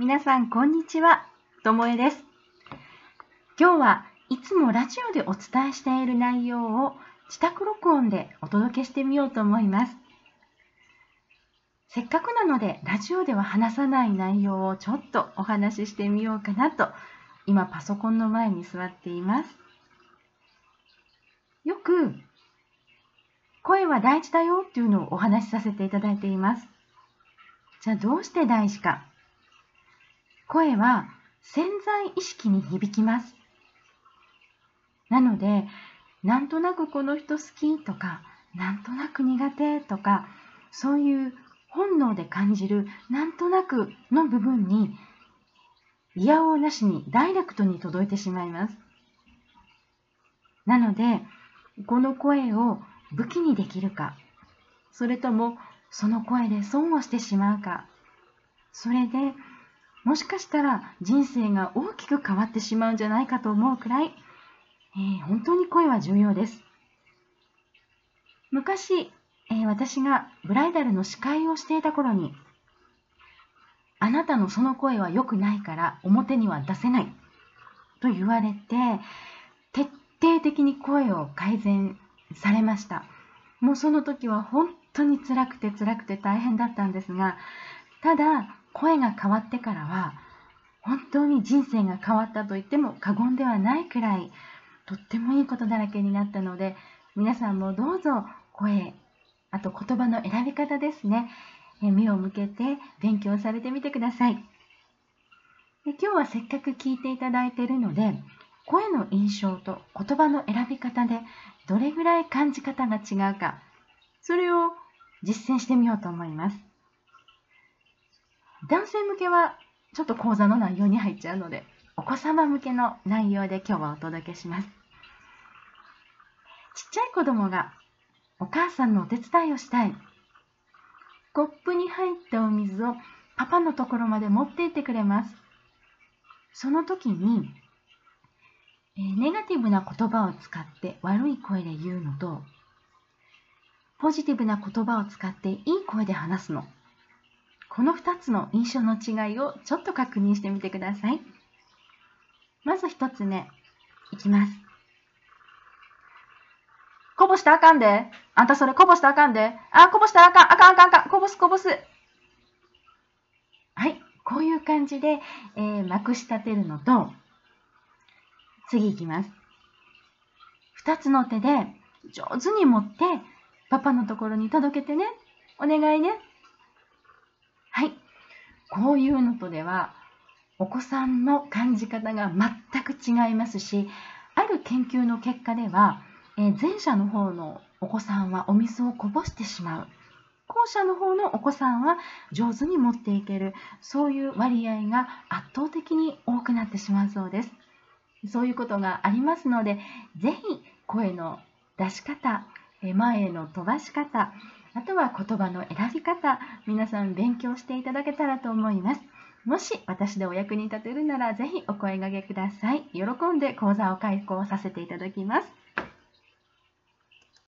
皆さん、こんにちは。ともえです。今日はいつもラジオでお伝えしている内容を自宅録音でお届けしてみようと思います。せっかくなので、ラジオでは話さない内容をちょっとお話ししてみようかなと、今パソコンの前に座っています。よく、声は大事だよっていうのをお話しさせていただいています。じゃあどうして大事か。声は潜在意識に響きます。なので、なんとなくこの人好きとか、なんとなく苦手とか、そういう本能で感じるなんとなくの部分に、いやおうなしにダイレクトに届いてしまいます。なので、この声を武器にできるか、それともその声で損をしてしまうか、それでもしかしたら人生が大きく変わってしまうんじゃないかと思うくらい、えー、本当に声は重要です。昔、えー、私がブライダルの司会をしていた頃に、あなたのその声は良くないから表には出せないと言われて、徹底的に声を改善されました。もうその時は本当に辛くて辛くて大変だったんですが、ただ声が変わってからは本当に人生が変わったと言っても過言ではないくらいとってもいいことだらけになったので皆さんもどうぞ声あと言葉の選び方ですね目を向けて勉強されてみてください。で今日はせっかく聞いていただいているので声の印象と言葉の選び方でどれぐらい感じ方が違うかそれを実践してみようと思います。男性向けはちょっと講座の内容に入っちゃうので、お子様向けの内容で今日はお届けします。ちっちゃい子供がお母さんのお手伝いをしたい。コップに入ったお水をパパのところまで持って行ってくれます。その時に、えネガティブな言葉を使って悪い声で言うのと、ポジティブな言葉を使っていい声で話すの。この2つの印象の違いをちょっと確認してみてください。まず1つ目、いきます。こぼしたあかんで。あんたそれこぼしたあかんで。あ、こぼしたあかん、あかん、あかん、あかん。こぼす、こぼす。はい。こういう感じで、えー、まくし立てるのと、次いきます。2つの手で上手に持って、パパのところに届けてね。お願いね。はい。こういうのとでは、お子さんの感じ方が全く違いますし、ある研究の結果では、え前者の方のお子さんはお水をこぼしてしまう。後者の方のお子さんは上手に持っていける。そういう割合が圧倒的に多くなってしまうそうです。そういうことがありますので、ぜひ声の出し方、前への飛ばし方、あとは言葉の選び方、皆さん勉強していただけたらと思います。もし私でお役に立てるなら、ぜひお声がけください。喜んで講座を開講させていただきます。